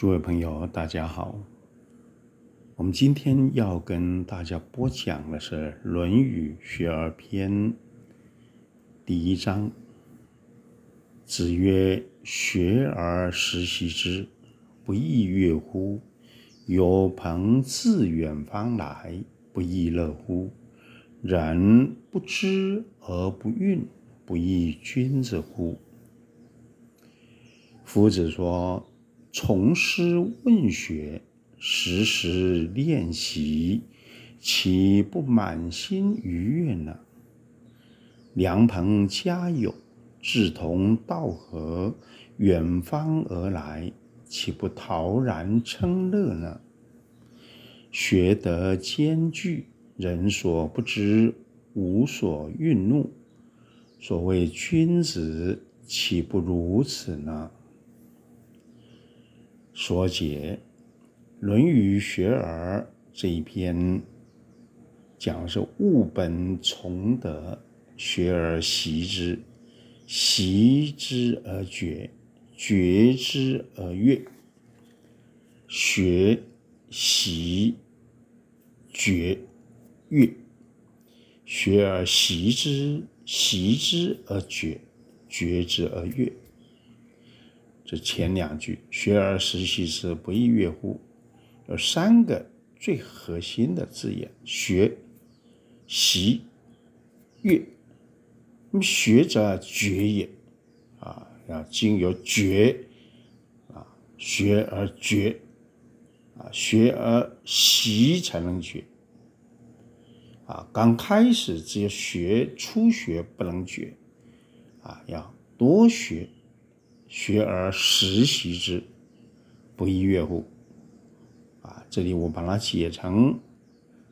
诸位朋友，大家好。我们今天要跟大家播讲的是《论语·学而篇》第一章。子曰：“学而时习之，不亦说乎？有朋自远方来，不亦乐乎？人不知而不愠，不亦君子乎？”夫子说。从师问学，时时练习，岂不满心愉悦呢？良朋佳友，志同道合，远方而来，岂不陶然称乐呢？学得兼具，人所不知，无所愠怒。所谓君子，岂不如此呢？所解《论语·学而》这一篇，讲的是物本从德，学而习之，习之而觉、觉之而悦。学、习、觉、悦，学而习之，习之而觉，觉之而悦。这前两句“学而时习之，不亦说乎”，有三个最核心的字眼：学、习、悦。那么学者决也，啊，要经由觉，啊，学而觉，啊，学而习才能觉。啊，刚开始只有学，初学不能觉，啊，要多学。学而时习之，不亦说乎？啊，这里我把它写成：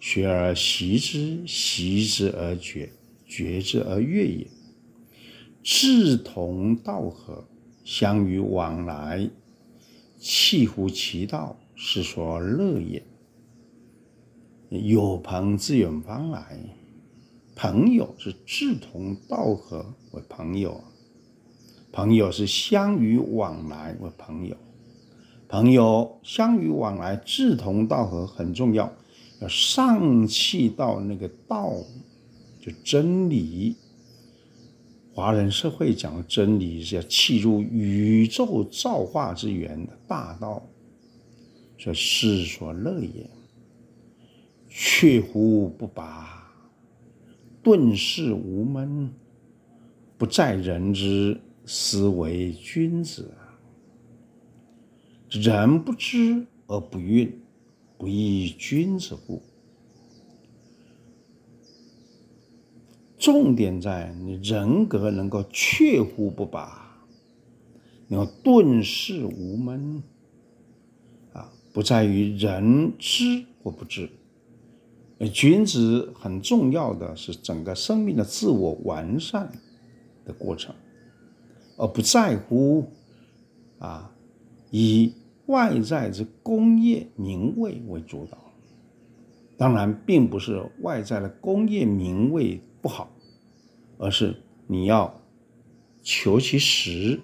学而习之，习之而觉，觉之而悦也。志同道合，相与往来，契乎其道，是所乐也。有朋自远方来，朋友是志同道合为朋友。朋友是相与往来为朋友，朋友相与往来，志同道合很重要，要上契到那个道，就真理。华人社会讲的真理是要契入宇宙造化之源的大道，这世所乐也。确乎不拔，顿世无闷，不在人之。斯为君子。人不知而不愠，不亦君子乎？重点在你人格能够确乎不拔，能够顿世无闷。啊，不在于人知或不知。君子很重要的是整个生命的自我完善的过程。而不在乎，啊，以外在之功业名位为主导。当然，并不是外在的功业名位不好，而是你要求其实，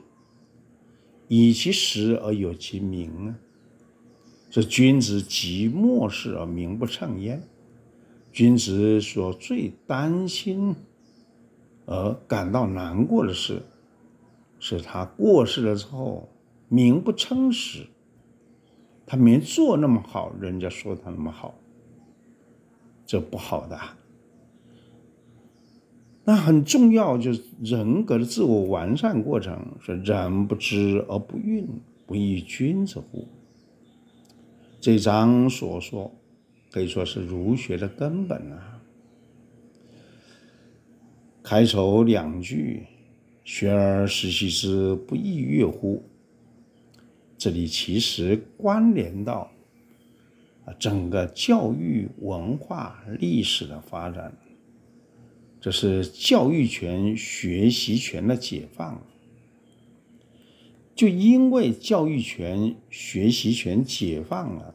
以其实而有其名啊。这君子即莫世而名不称焉。君子所最担心而感到难过的是。是他过世了之后，名不称实，他没做那么好，人家说他那么好，这不好的。那很重要，就是人格的自我完善过程，是人不知而不愠，不亦君子乎？这章所说，可以说是儒学的根本啊。开头两句。学而时习之，不亦说乎？这里其实关联到啊整个教育文化历史的发展，这是教育权、学习权的解放。就因为教育权、学习权解放了，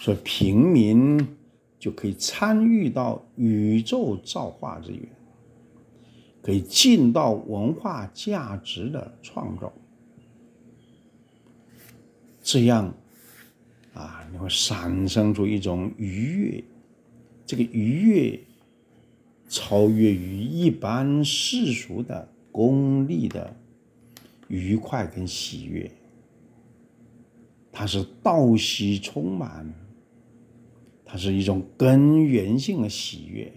所以平民就可以参与到宇宙造化之源。可以尽到文化价值的创造，这样啊，你会产生出一种愉悦，这个愉悦超越于一般世俗的功利的愉快跟喜悦，它是道喜充满，它是一种根源性的喜悦。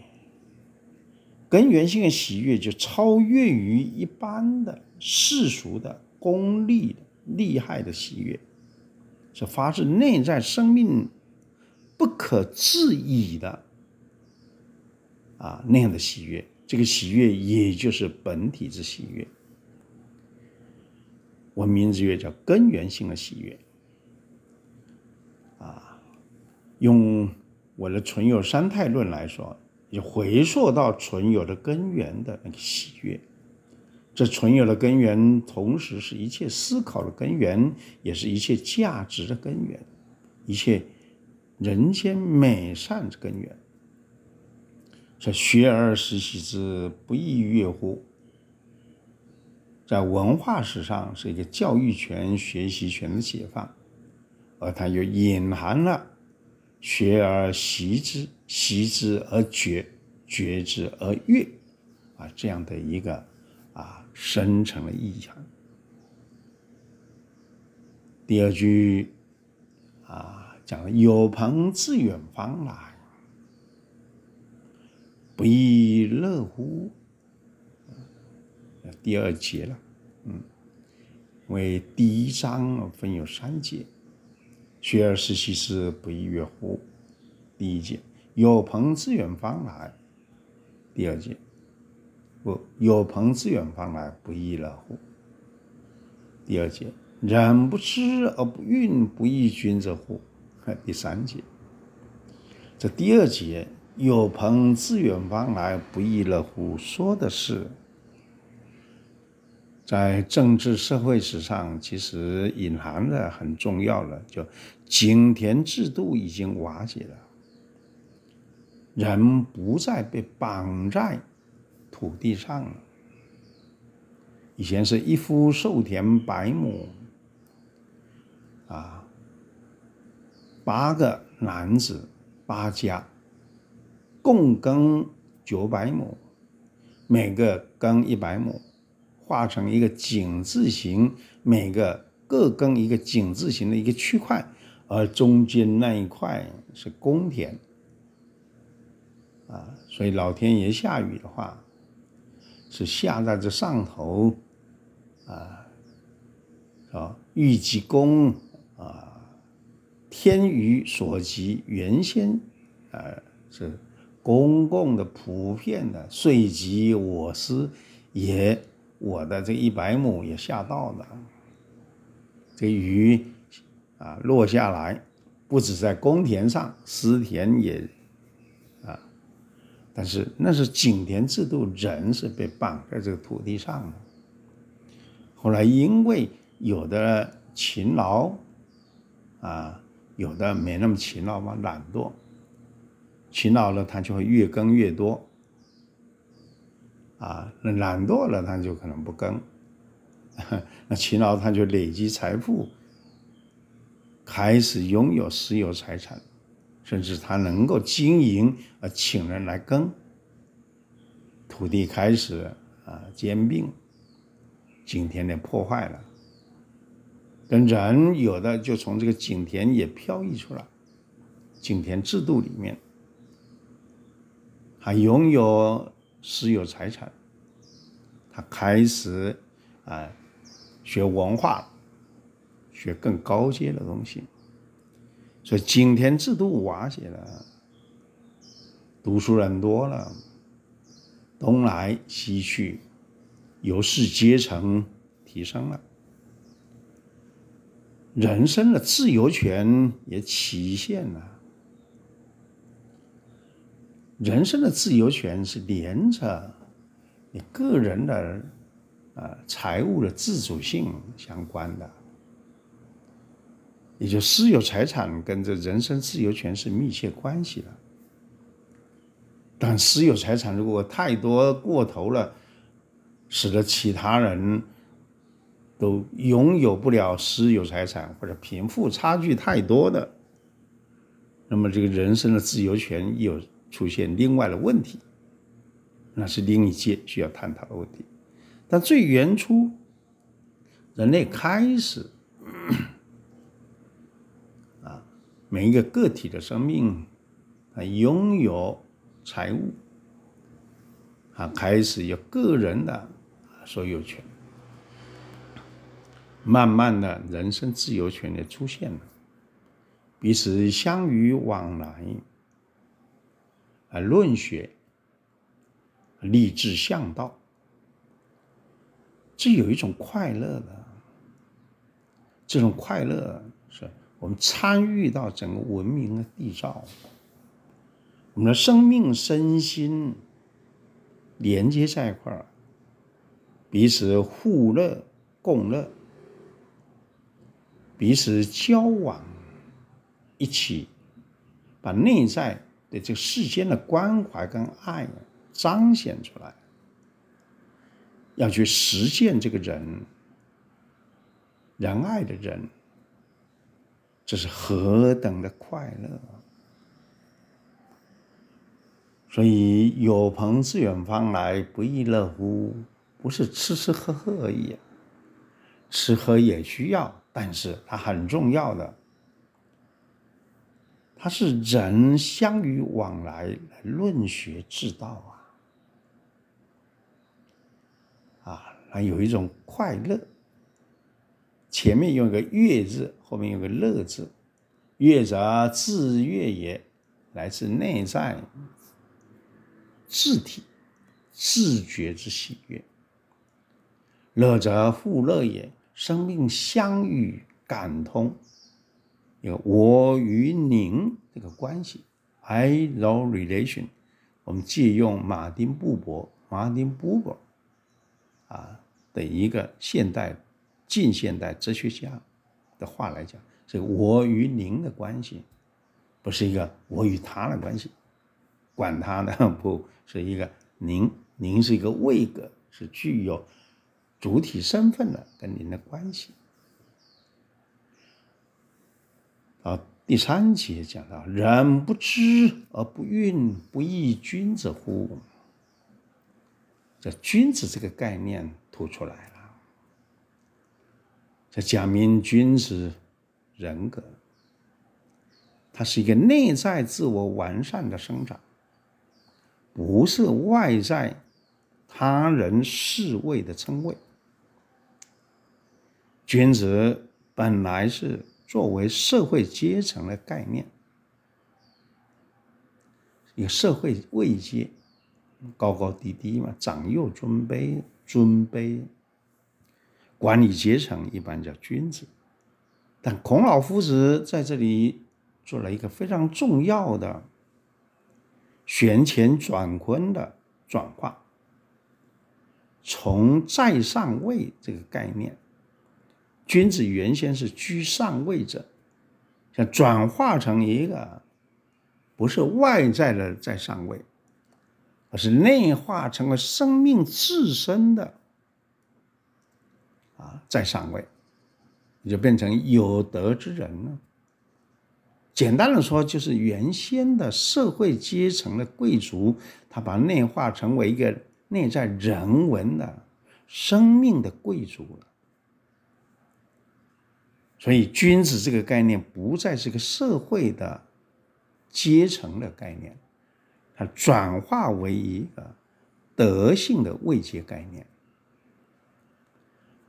根源性的喜悦就超越于一般的世俗的功利的利害的喜悦，是发自内在生命不可置疑的啊那样的喜悦。这个喜悦也就是本体之喜悦，我名字也叫根源性的喜悦。啊，用我的存有三态论来说。也回溯到存有的根源的那个喜悦，这存有的根源，同时是一切思考的根源，也是一切价值的根源，一切人间美善之根源。说学而时习之，不亦说乎？在文化史上是一个教育权、学习权的解放，而它又隐含了。学而习之，习之而觉，觉之而悦，啊，这样的一个啊深层的意涵。第二句啊讲了有朋自远方来，不亦乐乎？第二节了，嗯，为第一章分有三节。学而时习之，不亦说乎？第一节，有朋自远方来。第二节，不，有朋自远方来，不亦乐乎？第二节，人不知而不愠，不亦君子乎？第三节，这第二节，有朋自远方来，不亦乐乎？说的是。在政治社会史上，其实隐含的很重要的，就井田制度已经瓦解了，人不再被绑在土地上了。以前是一夫受田百亩，啊，八个男子八家共耕九百亩，每个耕一百亩。画成一个井字形，每个各耕一个井字形的一个区块，而中间那一块是公田，啊，所以老天爷下雨的话，是下在这上头，啊，啊，雨即公，啊，天雨所及，原先，啊，是公共的、普遍的，遂及我师也。我的这一百亩也下到了，这雨啊落下来，不止在公田上，私田也啊，但是那是井田制度，人是被绑在这个土地上的。后来因为有的勤劳啊，有的没那么勤劳嘛，懒惰，勤劳了他就会越耕越多。啊，那懒惰了，他就可能不耕；那勤劳，他就累积财富，开始拥有私有财产，甚至他能够经营，而请人来耕。土地开始啊兼并，井田也破坏了，跟人有的就从这个井田也飘逸出来，井田制度里面还拥有。私有财产，他开始啊学文化，学更高阶的东西，所以井田制度瓦解了，读书人多了，东来西去，有识阶层提升了，人生的自由权也体现了。人生的自由权是连着你个人的呃财务的自主性相关的，也就私有财产跟这人身自由权是密切关系的。但私有财产如果太多过头了，使得其他人都拥有不了私有财产或者贫富差距太多的，那么这个人身的自由权有出现另外的问题，那是另一件需要探讨的问题。但最原初，人类开始 啊，每一个个体的生命啊，拥有财物啊，开始有个人的所有权。慢慢的人身自由权也出现了，彼此相与往来，啊，论学，立志向道。这有一种快乐的，这种快乐是我们参与到整个文明的缔造，我们的生命身心连接在一块儿，彼此互乐共乐，彼此交往，一起把内在的这个世间的关怀跟爱彰显出来。要去实践这个人仁爱的人，这是何等的快乐！所以有朋自远方来，不亦乐乎？不是吃吃喝喝而已，吃喝也需要，但是它很重要的，它是人相与往来论学之道啊。啊，那有一种快乐，前面用一个“悦”字，后面用个“乐”字。悦则自悦也，来自内在自体自觉之喜悦；乐则互乐也，生命相与感通，有我与您这个关系，I know relation。我们借用马丁布伯，马丁布伯。啊的一个现代、近现代哲学家的话来讲，这个我与您的关系，不是一个我与他的关系，管他呢，不是一个您，您是一个位格，是具有主体身份的跟您的关系。啊，第三节讲到，人不知而不愠，不亦君子乎？这君子这个概念突出来了，这讲明君子人格，它是一个内在自我完善的生长，不是外在他人视为的称谓。君子本来是作为社会阶层的概念，有社会位阶。高高低低嘛，长幼尊卑，尊卑。管理阶层一般叫君子，但孔老夫子在这里做了一个非常重要的旋乾转坤的转化，从在上位这个概念，君子原先是居上位者，想转化成一个不是外在的在上位。而是内化成为生命自身的啊，在上位，你就变成有德之人了。简单的说，就是原先的社会阶层的贵族，他把内化成为一个内在人文的生命的贵族了。所以，君子这个概念不再是个社会的阶层的概念。它转化为一个德性的位阶概念，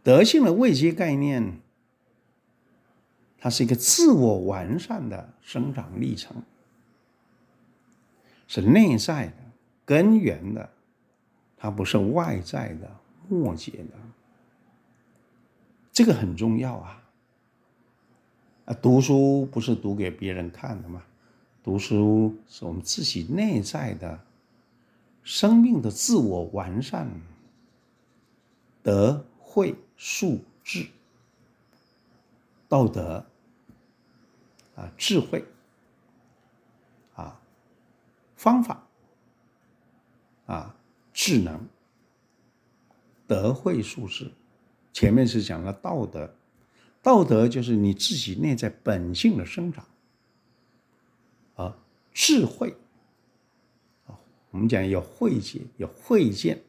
德性的位阶概念，它是一个自我完善的生长历程，是内在的、根源的，它不是外在的、末节的。这个很重要啊！啊，读书不是读给别人看的吗？读书是我们自己内在的生命的自我完善，德慧术智、道德啊，智慧啊，方法啊，智能，德慧术智，前面是讲了道德，道德就是你自己内在本性的生长。啊，智慧，啊，我们讲有慧解，有慧见，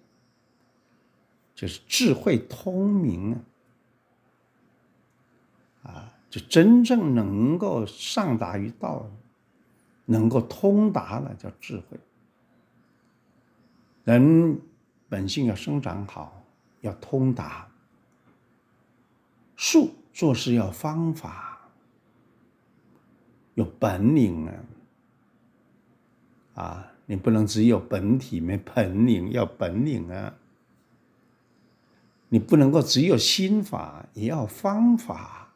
就是智慧通明啊，啊，就真正能够上达于道，能够通达了叫智慧。人本性要生长好，要通达。树做事要方法，有本领啊！啊，你不能只有本体没本领，要本领啊！你不能够只有心法，也要方法。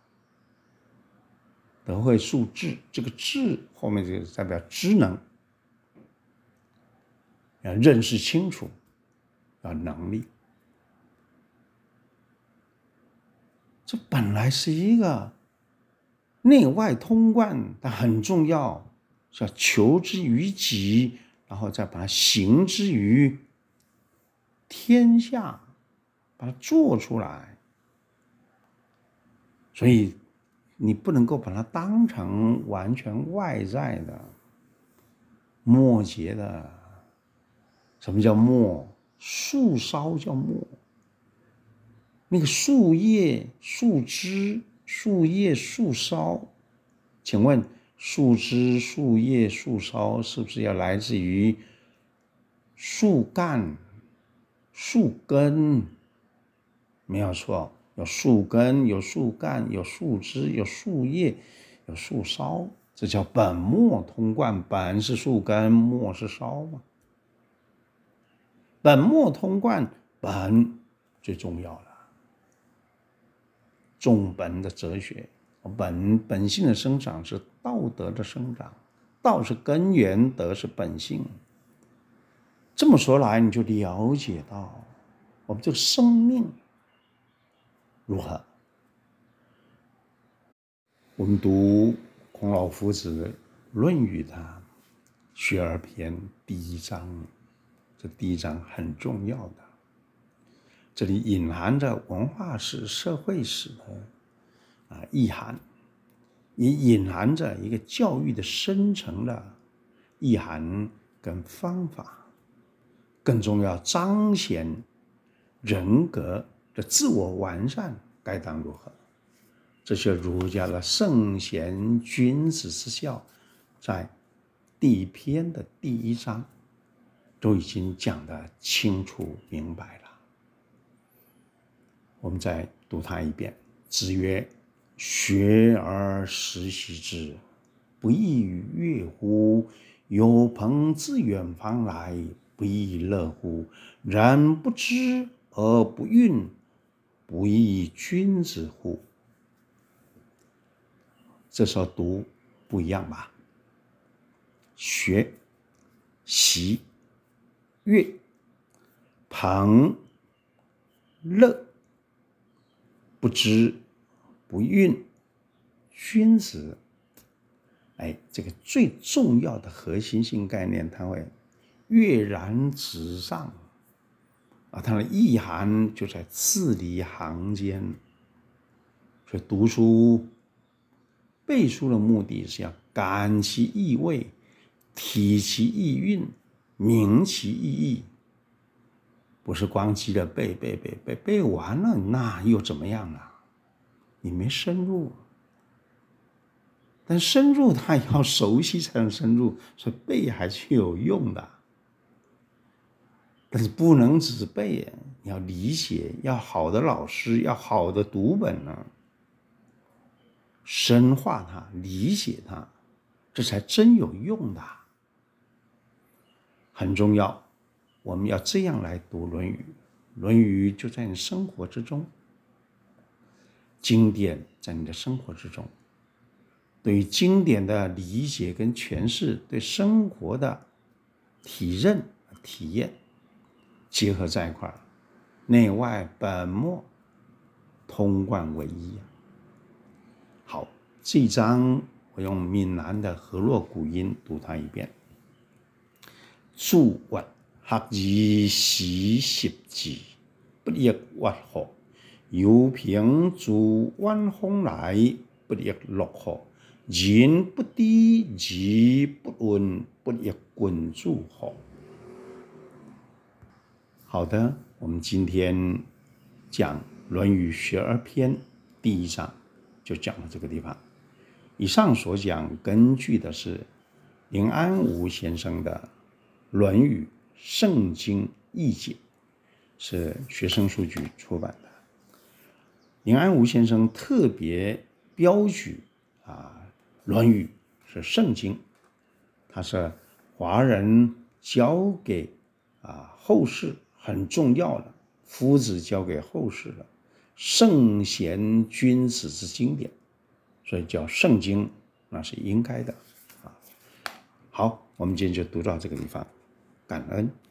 德慧素智，这个智后面就代表知能，要认识清楚，要能力。这本来是一个内外通贯，但很重要，是要求之于己，然后再把它行之于天下，把它做出来。所以你不能够把它当成完全外在的、末节的。什么叫末？树梢叫末。那个树叶、树枝、树叶、树梢，请问树枝、树叶、树梢是不是要来自于树干、树根？没有错，有树根、有树干、有树枝、有树叶、有树梢，这叫本末通贯。本是树根，末是梢嘛？本末通贯，本最重要了。重本的哲学，本本性的生长是道德的生长，道是根源，德是本性。这么说来，你就了解到我们这个生命如何？我们读孔老夫子《论语》的《学而篇》第一章，这第一章很重要的。这里隐含着文化史、社会史的啊意涵，也隐含着一个教育的深层的意涵跟方法。更重要，彰显人格的自我完善该当如何？这些儒家的圣贤君子之孝，在第一篇的第一章都已经讲得清楚明白了。我们再读它一遍。子曰：“学而时习之，不亦说乎？有朋自远方来，不亦乐乎？人不知而不愠，不亦君子乎？”这时候读不一样吧？学、习、乐、朋、乐。不知不愠，君子。哎，这个最重要的核心性概念，它会跃然纸上啊！它的意涵就在字里行间。所以读书、背书的目的是要感其意味，体其意蕴，明其意义。不是光记着背背背背背完了，那又怎么样了？你没深入。但深入，它要熟悉才能深入，所以背还是有用的。但是不能只背，你要理解，要好的老师，要好的读本呢，深化它，理解它，这才真有用的，很重要。我们要这样来读《论语》，《论语》就在你生活之中，经典在你的生活之中，对于经典的理解跟诠释，对生活的体认、体验结合在一块儿，内外本末通贯为一。好，这一章我用闽南的河洛古音读它一遍，注文。学而时习之，不亦说乎？犹平诸万峰来，不亦乐乎？人不低，己不稳，不亦滚诸乎？好的，我们今天讲《论语·学而篇》第一章，就讲到这个地方。以上所讲，根据的是林安梧先生的《论语圣经译解》，是学生书局出版的。林安梧先生特别标举啊，《论语》是圣经，它是华人教给啊后世。很重要的，夫子交给后世的圣贤君子之经典，所以叫圣经，那是应该的啊。好，我们今天就读到这个地方，感恩。